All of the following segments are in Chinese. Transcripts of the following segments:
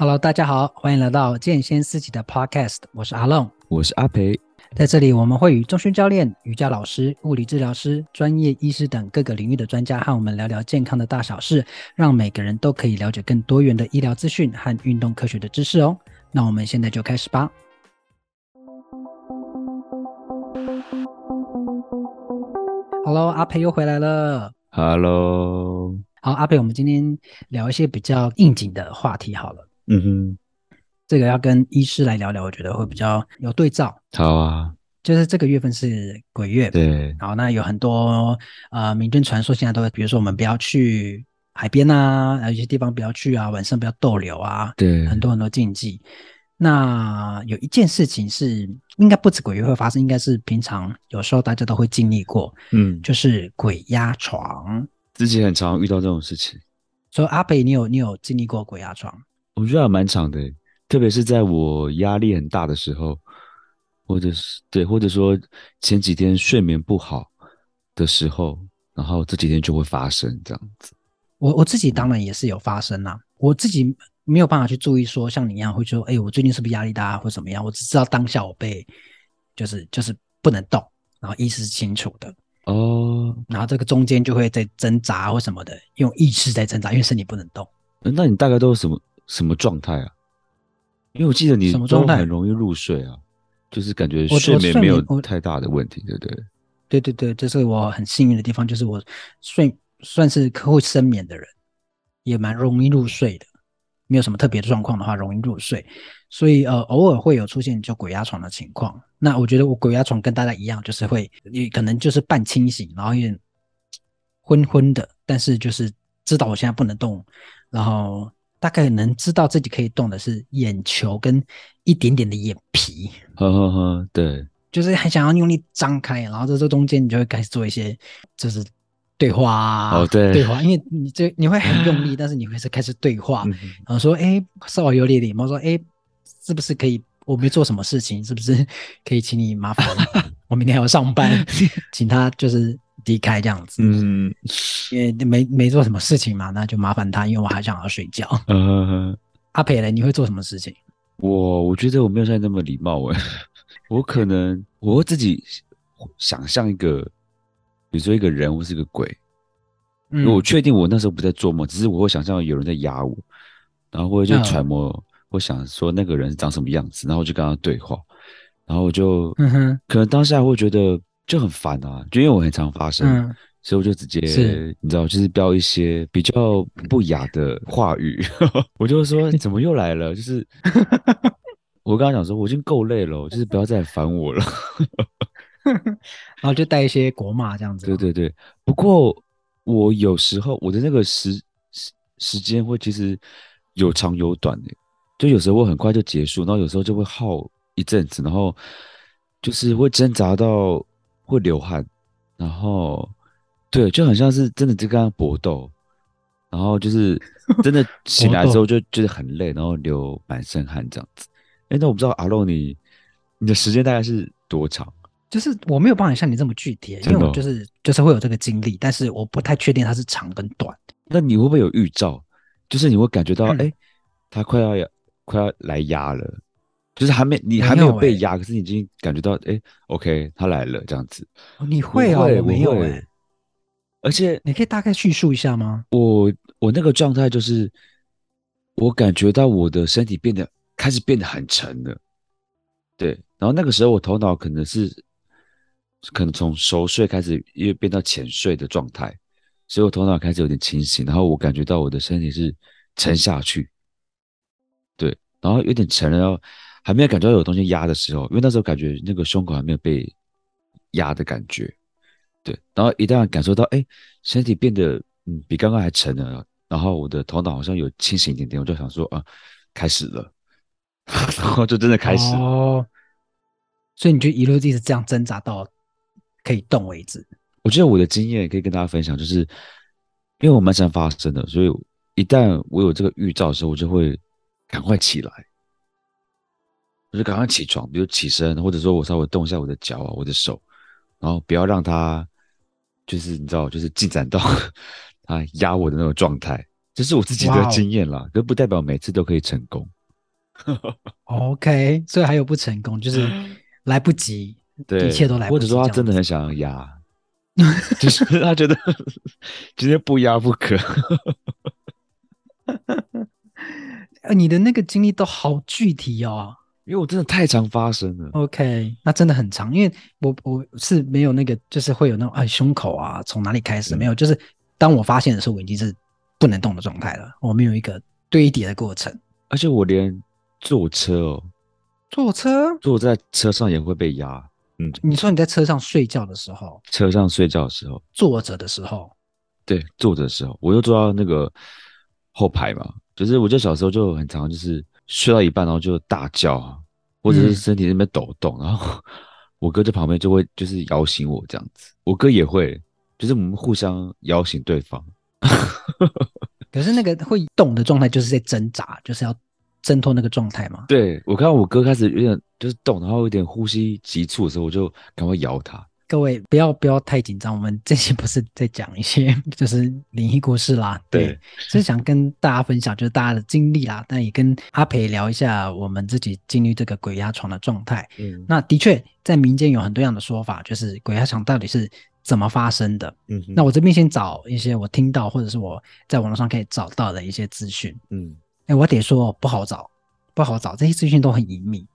Hello，大家好，欢迎来到健先思齐的 Podcast，我是阿龙，我是阿培，在这里我们会与中训教练、瑜伽老师、物理治疗师、专业医师等各个领域的专家和我们聊聊健康的大小事，让每个人都可以了解更多元的医疗资讯和运动科学的知识哦。那我们现在就开始吧。Hello，阿培又回来了。Hello，好，阿培，我们今天聊一些比较应景的话题好了。嗯哼，这个要跟医师来聊聊，我觉得会比较有对照。好啊，就是这个月份是鬼月，对。然后那有很多呃民间传说，现在都会，比如说我们不要去海边啊，有些地方不要去啊，晚上不要逗留啊，对，很多很多禁忌。那有一件事情是应该不止鬼月会发生，应该是平常有时候大家都会经历过，嗯，就是鬼压床。自己很常遇到这种事情，所以阿北，你有你有经历过鬼压床？我觉得还蛮长的，特别是在我压力很大的时候，或者是对，或者说前几天睡眠不好的时候，然后这几天就会发生这样子。我我自己当然也是有发生啦，我自己没有办法去注意说像你一样会说，哎，我最近是不是压力大或怎么样？我只知道当下我被就是就是不能动，然后意识是清楚的哦，然后这个中间就会在挣扎或什么的，用意识在挣扎，因为身体不能动。那你大概都是什么？什么状态啊？因为我记得你都很容易入睡啊，就是感觉睡眠没有太大的问题，对不对？对对对，这是我很幸运的地方，就是我睡算是会深眠的人，也蛮容易入睡的，没有什么特别的状况的话，容易入睡。所以呃，偶尔会有出现就鬼压床的情况。那我觉得我鬼压床跟大家一样，就是会你可能就是半清醒，然后有点昏昏的，但是就是知道我现在不能动，然后。大概能知道自己可以动的是眼球跟一点点的眼皮，呵呵呵，对，就是很想要用力张开，然后在这中间你就会开始做一些就是对话啊，哦对，对话，因为你这你会很用力，但是你会是开始对话，然后说哎，稍微有点礼貌说哎，是不是可以？我没做什么事情，是不是可以请你麻烦？我明天还要上班，请他就是。离开这样子，嗯，因为没没做什么事情嘛，那就麻烦他，因为我还想要睡觉。嗯，阿培嘞，你会做什么事情？我我觉得我没有像你那么礼貌诶，我可能我会自己想象一个，比如说一个人或是一个鬼，嗯，我确定我那时候不在做梦，只是我会想象有人在压我，然后我就揣摩，嗯，我想说那个人长什么样子，然后我就跟他对话，然后我就，嗯哼，可能当下会觉得。就很烦啊，就因为我很常发生，嗯、所以我就直接，你知道，就是标一些比较不雅的话语，我就说你怎么又来了？就是 我刚刚讲说我已经够累了，就是不要再烦我了，然后就带一些国骂这样子。对对对，不过我有时候我的那个时时时间会其实有长有短的，就有时候会很快就结束，然后有时候就会耗一阵子，然后就是会挣扎到。会流汗，然后对，就很像是真的就跟他搏斗，然后就是 真的醒来之后就觉得很累，然后流满身汗这样子。哎，那我不知道阿洛你你的时间大概是多长？就是我没有办法像你这么具体，因为我就是就是会有这个经历，但是我不太确定它是长跟短。那你会不会有预兆？就是你会感觉到哎、嗯，他快要快要来压了。就是还没，你还没有被压、欸，可是你已经感觉到，哎、欸，OK，他来了，这样子。你会啊？我没有哎、欸。而且，你可以大概叙述一下吗？我我那个状态就是，我感觉到我的身体变得开始变得很沉了。对，然后那个时候我头脑可能是，可能从熟睡开始，又变到浅睡的状态，所以我头脑开始有点清醒，然后我感觉到我的身体是沉下去，对，然后有点沉了，然后。还没有感觉到有东西压的时候，因为那时候感觉那个胸口还没有被压的感觉，对。然后一旦感受到，哎，身体变得嗯比刚刚还沉了，然后我的头脑好像有清醒一点点，我就想说啊，开始了，然后就真的开始了。哦。所以你就一路一直这样挣扎到可以动为止。我觉得我的经验可以跟大家分享，就是因为我蛮常发生的，所以一旦我有这个预兆的时候，我就会赶快起来。我就赶快起床，比如起身，或者说我稍微动一下我的脚啊，我的手，然后不要让它，就是你知道，就是进展到 他压我的那种状态，这是我自己的经验啦，可不代表每次都可以成功。OK，所以还有不成功，就是 来不及，对，一切都来不及。或者说他真的很想要压，就是他觉得今天不压不可。呃，你的那个经历都好具体哦，因为我真的太常发生了。OK，那真的很长，因为我我是没有那个，就是会有那种哎胸口啊，从哪里开始、嗯、没有，就是当我发现的时候，我已经是不能动的状态了，我没有一个堆叠的过程，而且我连坐车哦，坐车坐在车上也会被压。嗯，你说你在车上睡觉的时候，车上睡觉的时候，坐着的时候，对，坐着的时候，我就坐到那个后排嘛。就是我就小时候就很常，就是睡到一半，然后就大叫啊，或者是身体那边抖动，嗯，然后我哥在旁边就会就是摇醒我这样子。我哥也会，就是我们互相摇醒对方。可是那个会动的状态就是在挣扎，就是要挣脱那个状态嘛。对，我看到我哥开始有点就是动，然后有点呼吸急促的时候，我就赶快摇他。各位不要不要太紧张，我们这些不是在讲一些 就是灵异故事啦，对，对，是想跟大家分享就是大家的经历啦，但也跟阿培聊一下我们自己经历这个鬼压床的状态。嗯，那的确在民间有很多样的说法，就是鬼压床到底是怎么发生的。嗯，那我这边先找一些我听到或者是我在网络上可以找到的一些资讯。嗯，哎，我得说不好找，不好找，这些资讯都很隐秘。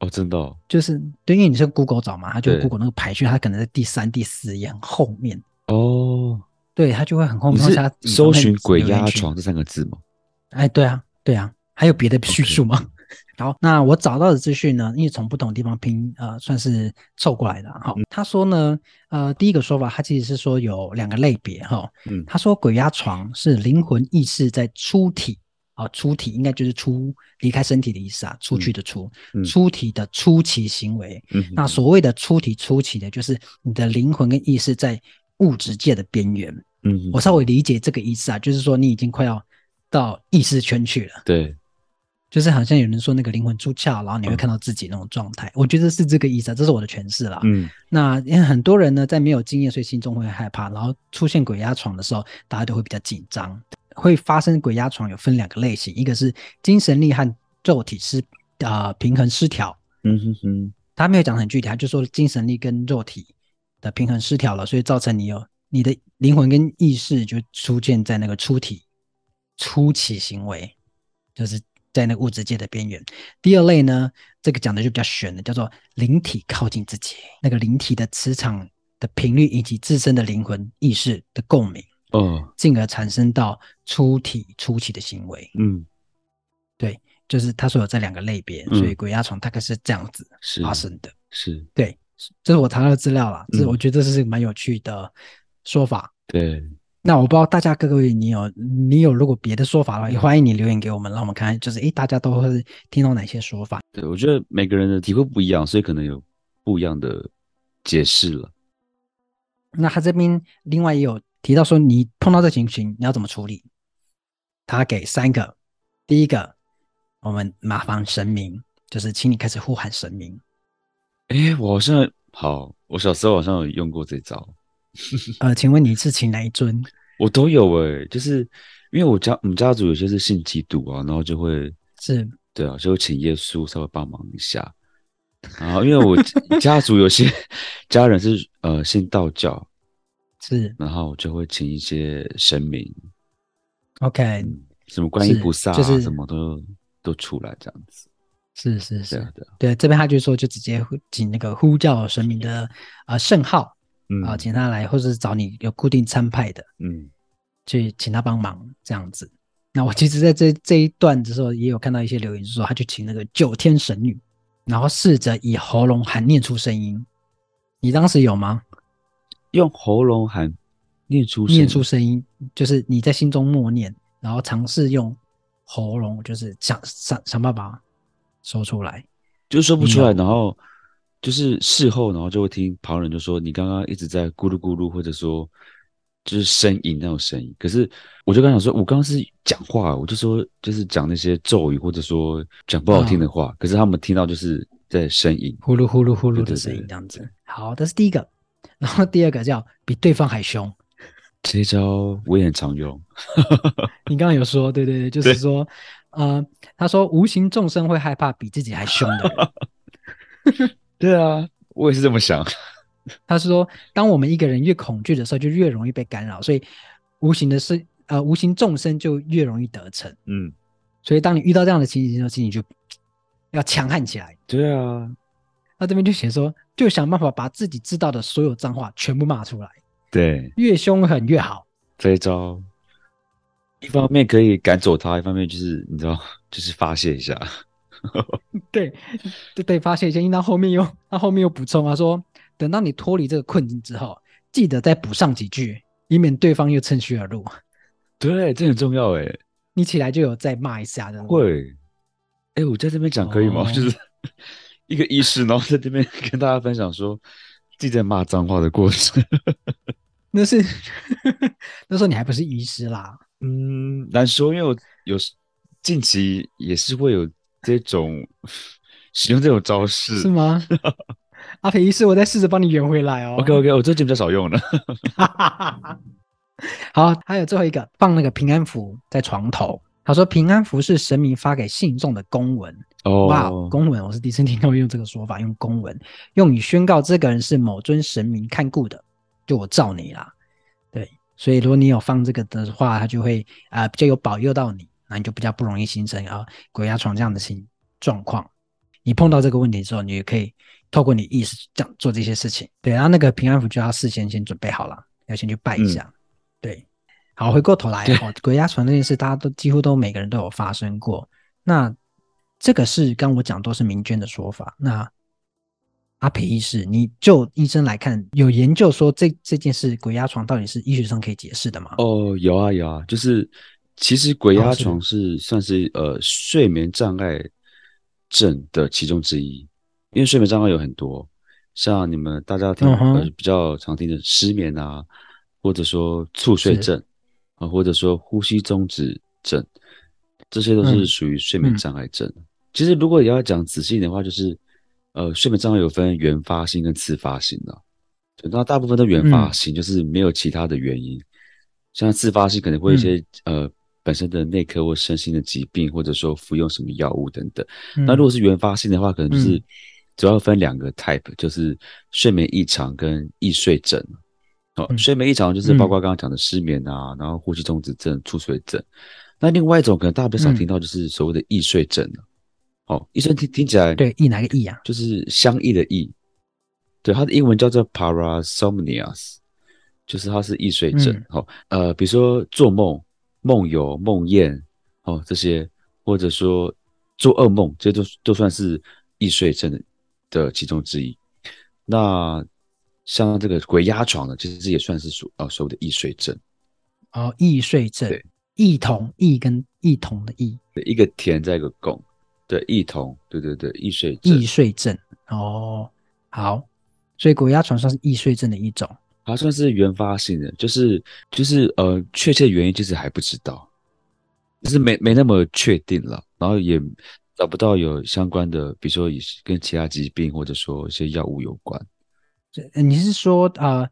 哦，真的，哦，就是对，因为你是 Google 找嘛，他就 Google 那个排序，它可能在第三、第四页很后面哦。对，它就会很后面。你是搜寻“鬼压床”这三个字吗？哎，对啊，对啊，还有别的叙述吗. 好，那我找到的资讯呢，因为从不同地方拼，呃，算是凑过来的。哈、嗯，他说呢，呃，第一个说法，他其实是说有两个类别。哈，嗯，他说鬼压床是灵魂意识在出体。啊，出体应该就是出离开身体的意思啊，出去的出，出体的初期行为。嗯、那所谓的出体初期的，就是你的灵魂跟意识在物质界的边缘。嗯，我稍微理解这个意思啊，就是说你已经快要到意识圈去了。对，就是好像有人说那个灵魂出窍，然后你会看到自己那种状态。嗯、我觉得是这个意思啊，这是我的诠释啦。嗯，那因为很多人呢，在没有经验，所以心中会害怕，然后出现鬼压床的时候，大家都会比较紧张。会发生鬼压床有分两个类型，一个是精神力和肉体失呃平衡失调。嗯哼哼，他没有讲很具体，他就说精神力跟肉体的平衡失调了，所以造成你有你的灵魂跟意识就出现在那个出体初期行为，就是在那个物质界的边缘。第二类呢，这个讲的就比较玄的，叫做灵体靠近自己，那个灵体的磁场的频率以及自身的灵魂意识的共鸣。嗯，进而产生到出体初期的行为。嗯，对，就是他说有这两个类别，嗯，所以鬼压床大概是这样子发生的。是，是对，这是我查到的资料啦，这，嗯，我觉得这是蛮有趣的说法。对，那我不知道大家各位你有你有如果别的说法的话，也欢迎你留言给我们，让我们看看就是诶，大家都会听到哪些说法。对，我觉得每个人的体会不一样，所以可能有不一样的解释了。那他这边另外也有。提到说，你碰到这情形，你要怎么处理？他给三个，第一个，我们麻烦神明，就是请你开始呼喊神明。哎，我好像好，我小时候好像有用过这招。呃，请问你是请哪一尊？我都有哎，就是因为我家我们家族有些是信基督啊，然后就会是，对啊，就会请耶稣稍微帮忙一下。然后因为我家 族有些家人是呃信道教。是，然后就会请一些神明，OK，、嗯、什么观音菩萨啊，就是、什么都都出来这样子。是是是，对对，对，这边他就说，就直接请那个呼叫神明的啊、呃、圣号，嗯啊，请他来，或者是找你有固定参派的，嗯，去请他帮忙这样子。那我其实在这这一段的时候，也有看到一些留言，就是说他去请那个九天神女，然后试着以喉咙喊念出声音。你当时有吗？用喉咙喊，念出念出声音，就是你在心中默念，然后尝试用喉咙，就是想想想办法说出来，就说不出来，然后就是事后，然后就会听旁人就说你刚刚一直在咕噜咕噜，或者说就是呻吟那种声音。可是我就刚想说，我刚刚是讲话，我就说就是讲那些咒语，或者说讲不好听的话，哦、可是他们听到就是在呻吟，呼噜呼噜呼噜的声音这样子。好，这是第一个。然后第二个叫比对方还凶，这一招我也很常用。你刚刚有说，对对对，就是说，呃，他说无形众生会害怕比自己还凶的人。对啊，我也是这么想。他是说，当我们一个人越恐惧的时候，就越容易被干扰，所以无形的是呃，无形众生就越容易得逞。嗯，所以当你遇到这样的情形的时候，请你就要强悍起来。对啊，他这边就写说，就想办法把自己知道的所有脏话全部骂出来。对，越凶狠越好。这一招，一方面可以赶走他，一方面就是你知道，就是发泄一下。对，对对，发泄一下。因为他后面又他后面又补充啊，说等到你脱离这个困境之后，记得再补上几句，以免对方又趁虚而入。对，这很重要哎。你起来就有再骂一下的。会。哎，我在这边讲可以吗？哦、就是一个医师，然后在这边跟大家分享说。记得骂脏话的过程，那是 那时候你还不是医师啦。嗯，难说，因为我有近期也是会有这种 使用这种招式，是吗？阿培医师，我再试着帮你圆回来哦。OK OK，我最近比较少用了。好，还有最后一个，放那个平安符在床头。他说：“平安符是神明发给信众的公文。哦，哇，公文，我是第一次听到用这个说法，用公文，用以宣告这个人是某尊神明看顾的，就我罩你啦。对，所以如果你有放这个的话，他就会啊、呃、比较有保佑到你，那你就比较不容易形成啊鬼压床这样的情状况。你碰到这个问题之后，你也可以透过你意识这样做这些事情。对，然后那个平安符就要事先先准备好了，要先去拜一下。嗯、对。”好，回过头来，哦，鬼压床这件事，大家都几乎都每个人都有发生过。那这个是刚我讲都是民间的说法。那阿培医师，你就医生来看，有研究说这这件事鬼压床到底是医学上可以解释的吗？哦，有啊有啊，就是其实鬼压床是算是呃睡眠障碍症的其中之一，因为睡眠障碍有很多，像你们大家听、嗯呃、比较常听的失眠啊，或者说猝睡症。啊，或者说呼吸中止症，这些都是属于睡眠障碍症。嗯嗯、其实，如果也要讲仔细一点的话，就是，呃，睡眠障碍有分原发性跟次发性的。那大部分都原发性，就是没有其他的原因。嗯、像次发性可能会一些、嗯、呃本身的内科或身心的疾病，或者说服用什么药物等等。嗯、那如果是原发性的话，可能就是主要分两个 type，就是睡眠异常跟易睡症。哦，睡眠异常就是包括刚刚讲的失眠啊，嗯、然后呼吸中止症、猝睡症。那另外一种可能大家比较少听到，就是所谓的易睡症。哦，易睡听听起来对，易哪个易啊？就是相异的易。对，它的英文叫做 parasomnia，就是它是易睡症。好、嗯，呃，比如说做梦、梦游、梦魇，哦，这些，或者说做噩梦，这些都都算是易睡症的其中之一。那像这个鬼压床的，其实也算是属呃所谓的易睡症。哦，易睡症，对，异同，异跟异同的异，对，一个田在一个共，对，异同，对对对，易睡症，易睡症。哦，好，所以鬼压床算是易睡症的一种，它算是原发性的，就是就是呃，确切原因其实还不知道，就是没没那么确定了，然后也找不到有相关的，比如说以跟其他疾病或者说一些药物有关。你是说啊，呃、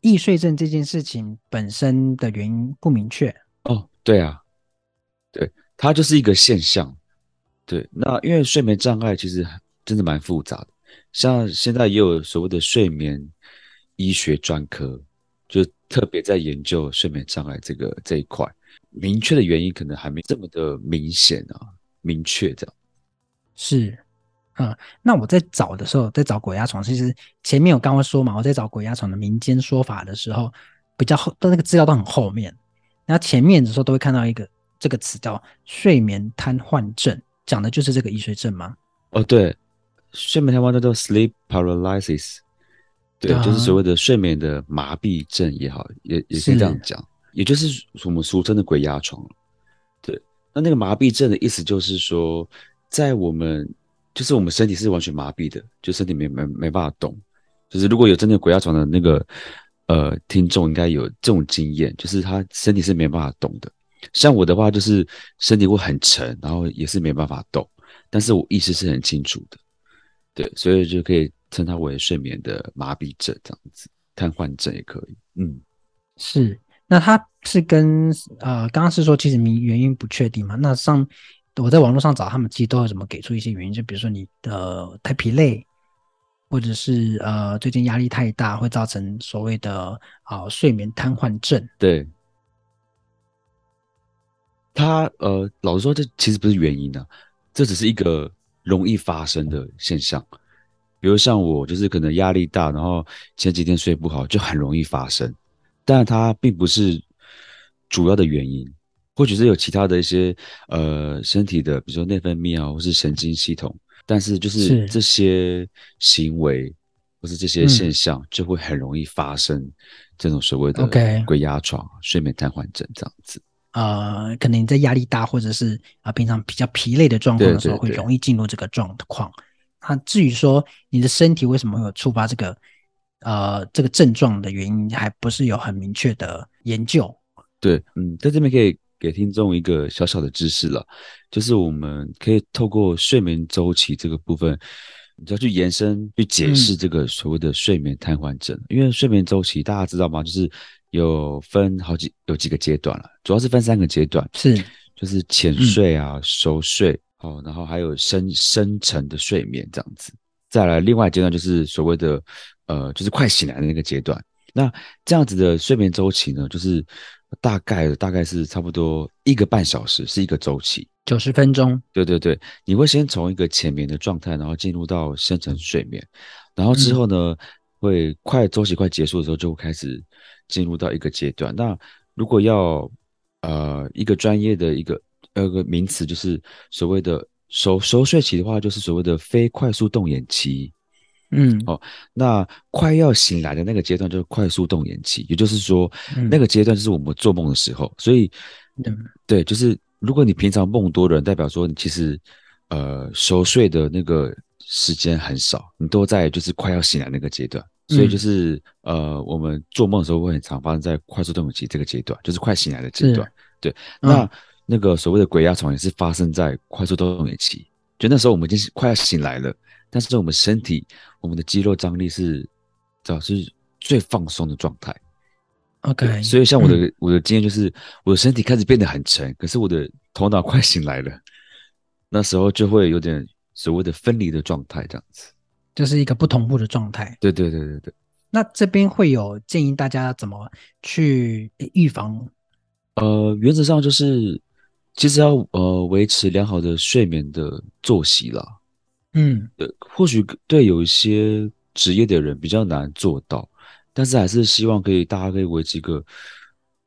易睡症这件事情本身的原因不明确？哦，对啊，对，它就是一个现象。对，那因为睡眠障碍其实真的蛮复杂的，像现在也有所谓的睡眠医学专科，就特别在研究睡眠障碍这个这一块。明确的原因可能还没这么的明显啊，明确这样。是。嗯，那我在找的时候，在找鬼压床，其实前面有刚刚说嘛，我在找鬼压床的民间说法的时候，比较后，但那个资料都很后面。然后前面的时候都会看到一个这个词叫睡眠瘫痪症，讲的就是这个易睡症吗？哦，对，睡眠瘫痪叫做 sleep paralysis，对，啊、就是所谓的睡眠的麻痹症也好，也也可以这样讲，也就是我们俗称的鬼压床。对，那那个麻痹症的意思就是说，在我们就是我们身体是完全麻痹的，就身体没没没办法动。就是如果有真的鬼压床的那个呃听众，应该有这种经验，就是他身体是没办法动的。像我的话，就是身体会很沉，然后也是没办法动，但是我意识是很清楚的。对，所以就可以称它为睡眠的麻痹症这样子，瘫痪症也可以。嗯，是。那它是跟呃，刚刚是说其实原原因不确定嘛？那上我在网络上找，他们其实都有怎么给出一些原因，就比如说你的、呃、太疲累，或者是呃最近压力太大，会造成所谓的啊、呃、睡眠瘫痪症。对，它呃，老实说，这其实不是原因呢、啊，这只是一个容易发生的现象。比如像我，就是可能压力大，然后前几天睡不好，就很容易发生。但它并不是主要的原因，或许是有其他的一些呃身体的，比如说内分泌啊，或是神经系统。但是就是这些行为或是这些现象，就会很容易发生这种所谓的鬼压床.睡眠瘫痪症这样子。呃，可能你在压力大，或者是啊、呃、平常比较疲累的状况的时候，会容易进入这个状况。那至于说你的身体为什么会有触发这个呃这个症状的原因，还不是有很明确的研究。对，嗯，在这边可以给听众一个小小的知识了，就是我们可以透过睡眠周期这个部分，你要去延伸去解释这个所谓的睡眠瘫痪症。嗯。因为睡眠周期大家知道吗？就是有分好几有几个阶段了，主要是分三个阶段，是就是浅睡啊、嗯、熟睡。哦，然后还有深深层的睡眠这样子，再来另外阶段就是所谓的呃，就是快醒来的那个阶段。那这样子的睡眠周期呢，就是大概大概是差不多一个半小时是一个周期，九十分钟。对对对，你会先从一个浅眠的状态，然后进入到深层睡眠，然后之后呢，嗯、会快周期快结束的时候，就会开始进入到一个阶段。那如果要呃一个专业的一个。呃个名词就是所谓的熟熟睡期的话，就是所谓的非快速动眼期。嗯，哦，那快要醒来的那个阶段就是快速动眼期，也就是说，嗯、那个阶段就是我们做梦的时候。所以，嗯、对，就是如果你平常梦多的人，代表说你其实呃熟睡的那个时间很少，你都在就是快要醒来那个阶段。所以就是、嗯、呃，我们做梦的时候会很常发生在快速动眼期这个阶段，就是快醒来的阶段。对，那。嗯那个所谓的鬼压床也是发生在快速动眼期，就那时候我们已经是快要醒来了，但是我们身体我们的肌肉张力是，主要是最放松的状态。OK，所以像我的、嗯、我的经验就是，我的身体开始变得很沉，可是我的头脑快醒来了，那时候就会有点所谓的分离的状态，这样子，就是一个不同步的状态。对对对对对。那这边会有建议大家怎么去预防？呃，原则上就是。其实要呃维持良好的睡眠的作息啦，嗯，呃，或许对有一些职业的人比较难做到，但是还是希望可以大家可以维持一个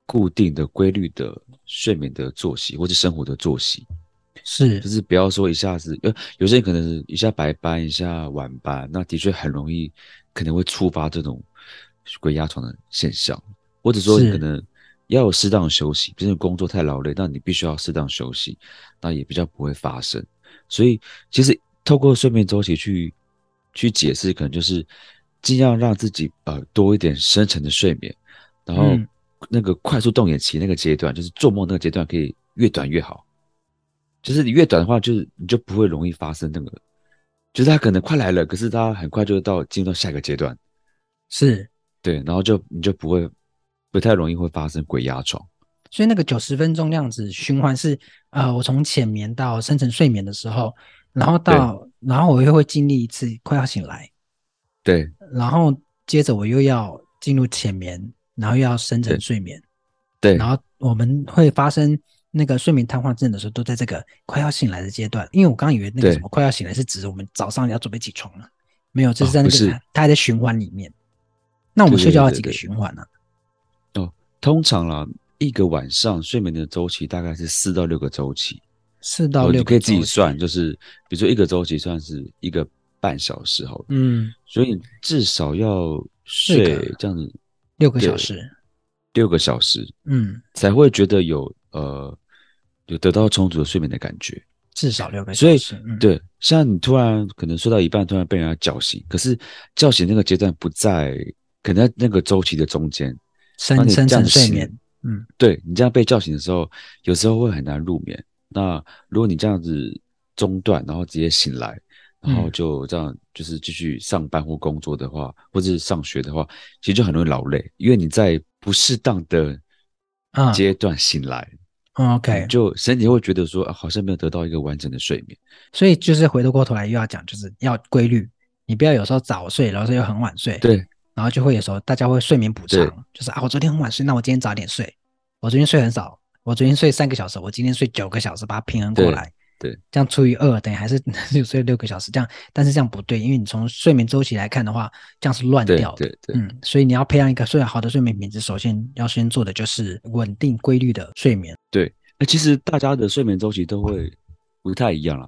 固定的规律的睡眠的作息或者生活的作息，是，就是不要说一下子，呃，有些人可能是一下白班一下晚班，那的确很容易可能会触发这种鬼压床的现象，或者说你可能。要有适当的休息，毕竟工作太劳累，那你必须要适当休息，那也比较不会发生。所以，其实透过睡眠周期去去解释，可能就是尽量让自己呃多一点深层的睡眠，然后那个快速动眼期那个阶段，就是做梦那个阶段，可以越短越好。就是你越短的话，就是你就不会容易发生那个，就是他可能快来了，可是他很快就到进入到下一个阶段，是。对，然后就你就不会。不太容易会发生鬼压床，所以那个九十分钟那样子循环是，呃，我从浅眠到深层睡眠的时候，然后到，然后我又会经历一次快要醒来，对，然后接着我又要进入浅眠，然后又要深层睡眠，对，然后我们会发生那个睡眠瘫痪症的时候，都在这个快要醒来的阶段，因为我刚刚以为那个什么快要醒来是指我们早上要准备起床了，没有，这是在那个、哦、它还在循环里面，那我们睡觉要几个循环呢？对对对对通常啦，一个晚上睡眠的周期大概是四到六个周期，四到。六可以自己算，就是比如说一个周期算是一个半小时好了，嗯，所以至少要睡这样子六个小时，六个小时，嗯，才会觉得有呃有得到充足的睡眠的感觉，至少六个小时，所以、嗯、对，像你突然可能睡到一半，突然被人家叫醒，可是叫醒那个阶段不在，可能在那个周期的中间。深深层睡眠，嗯，对，你这样被叫醒的时候，有时候会很难入眠。那如果你这样子中断，然后直接醒来，然后就这样就是继续上班或工作的话，或者是上学的话，其实就很容易劳累，因为你在不适当的阶段醒来。嗯、OK，就身体会觉得说，啊，好像没有得到一个完整的睡眠。所以就是回头过头来又要讲，就是要规律。你不要有时候早睡，然后又很晚睡。对，然后就会有时候大家会睡眠补偿，就是啊，我昨天很晚睡，那我今天早点睡。我昨天睡很少，我昨天睡三个小时，我今天睡九个小时，把它平衡过来。对，这样除以二等于还是 就睡六个小时，这样，但是这样不对，因为你从睡眠周期来看的话，这样是乱掉的。对对，对，嗯，所以你要培养一个睡好的睡眠品质，首先要先做的就是稳定规律的睡眠。对，那其实大家的睡眠周期都会不太一样了，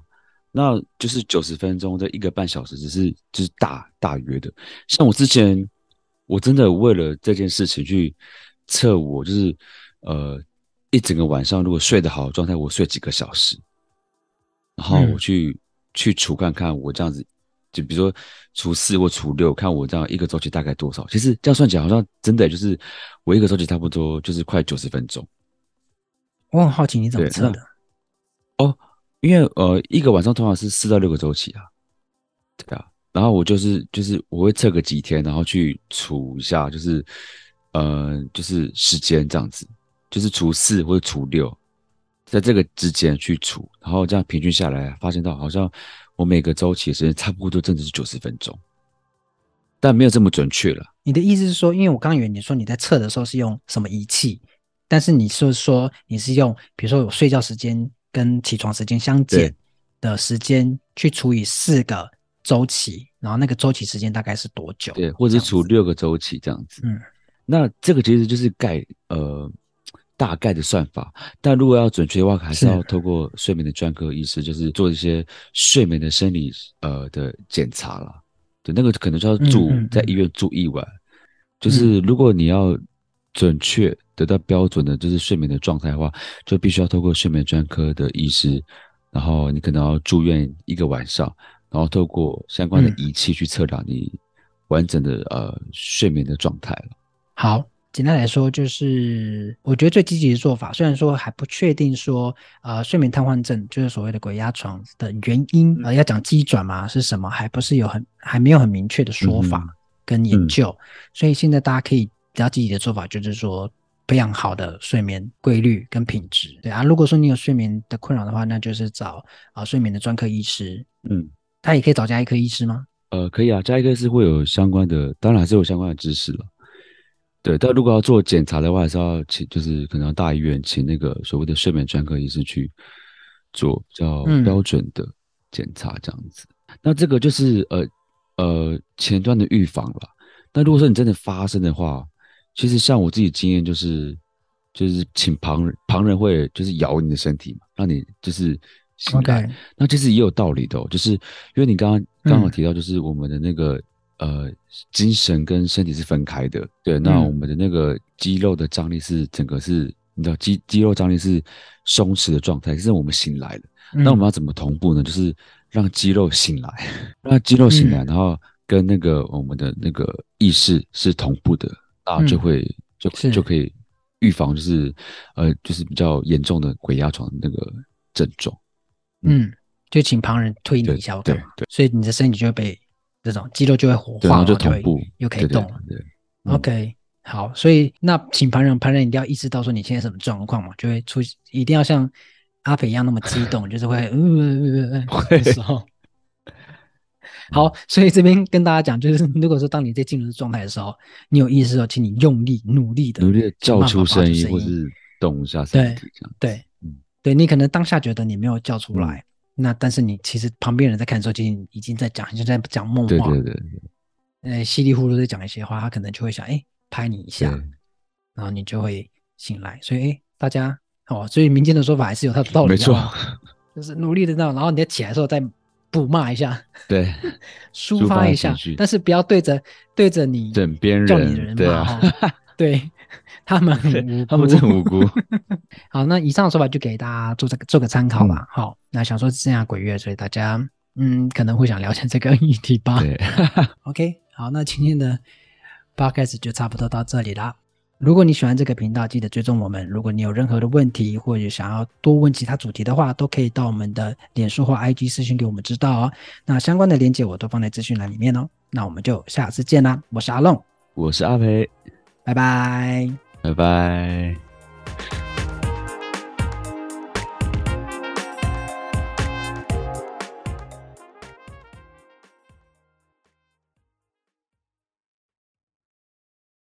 那就是九十分钟这一个半小时，只是就是大大约的。像我之前，我真的为了这件事情去测我，就是呃一整个晚上如果睡得好状态，我睡几个小时。然后我去、嗯、去除看看我这样子，就比如说除四或除六，看我这样一个周期大概多少。其实这样算起来，好像真的就是我一个周期差不多就是快九十分钟。我很好奇你怎么测的？哦，因为呃一个晚上通常是四到六个周期啊，对啊。然后我就是就是我会测个几天，然后去除一下，就是呃就是时间这样子，就是除四或者除六。在这个之间去除，然后这样平均下来，发现到好像我每个周期的时间差不多真的是九十分钟，但没有这么准确了。你的意思是说，因为我刚以为你说你在测的时候是用什么仪器，但是你是说你是用，比如说我睡觉时间跟起床时间相减的时间去除以四个周期，然后那个周期时间大概是多久？对，或者是除六个周期这样子。嗯，那这个其实就是概呃。大概的算法，但如果要准确的话，还是要透过睡眠的专科医师，就是做一些睡眠的生理呃的检查了。对，那个可能就要住嗯嗯嗯在医院住一晚。就是如果你要准确得到标准的，就是睡眠的状态的话，就必须要透过睡眠专科的医师，然后你可能要住院一个晚上，然后透过相关的仪器去测量你完整的呃睡眠的状态了。好。简单来说，就是我觉得最积极的做法，虽然说还不确定说，呃，睡眠瘫痪症就是所谓的鬼压床的原因，呃，要讲机转嘛是什么，还不是有很还没有很明确的说法跟研究，所以现在大家可以比较积极的做法，就是说培养好的睡眠规律跟品质。对啊，如果说你有睡眠的困扰的话，那就是找啊、呃、睡眠的专科医师。嗯，他也可以找加医科医师吗？呃，可以啊，加医科是会有相关的，当然还是有相关的知识了。对，但如果要做检查的话，还是要请，就是可能要大医院请那个所谓的睡眠专科医师去做比较标准的检查，这样子。嗯、那这个就是呃呃前端的预防了。那如果说你真的发生的话，其实像我自己经验就是，就是请旁人旁人会就是咬你的身体嘛，让你就是醒来。Okay. 那其实也有道理的哦，就是因为你刚刚刚好提到，就是我们的那个。嗯呃，精神跟身体是分开的，对。那我们的那个肌肉的张力是整个是，嗯、你知道肌肌肉张力是松弛的状态，是我们醒来了。嗯、那我们要怎么同步呢？就是让肌肉醒来，让肌肉醒来，嗯、然后跟那个我们的那个意识是同步的，那就会、嗯、就就可以预防，就是呃，就是比较严重的鬼压床的那个症状。嗯，嗯就请旁人推你一下，对对，对，所以你的身体就会被。这种肌肉就会活化，然后就同步，又可以动了。对，对，对，OK，好，所以那请旁人，旁人一定要意识到说你现在什么状况嘛，就会出，一定要像阿肥一样那么激动，就是会，嗯嗯嗯嗯，时候。好，所以这边跟大家讲，就是 如果说当你在进入状态的时候，你有意识到，请你用力、努力的、努力的叫出声音，或是动一下身体，这样。对，嗯，对你可能当下觉得你没有叫出来。嗯那但是你其实旁边人在看的时候，其实已经在讲，就在讲梦话。对对对，对。呃，稀里糊涂在讲一些话，他可能就会想，哎，拍你一下，然后你就会醒来。所以，哎，大家哦，所以民间的说法还是有它的道理。没错。就是努力的那种，然后你在起来的时候再补骂一下。对。抒发一下，但是不要对着对着你枕边人。对。他们很无辜，他们真无辜。好，那以上的说法就给大家做这个做个参考吧。嗯、好，那想说剩下鬼月，所以大家嗯可能会想了解这个议题吧。对，OK，好，那今天的 Podcast 就差不多到这里啦。如果你喜欢这个频道，记得追踪我们。如果你有任何的问题，或者想要多问其他主题的话，都可以到我们的脸书或 IG 私讯给我们知道哦。那相关的链接我都放在资讯栏里面哦。那我们就下次见啦。我是阿龙，我是阿培，拜拜。拜拜。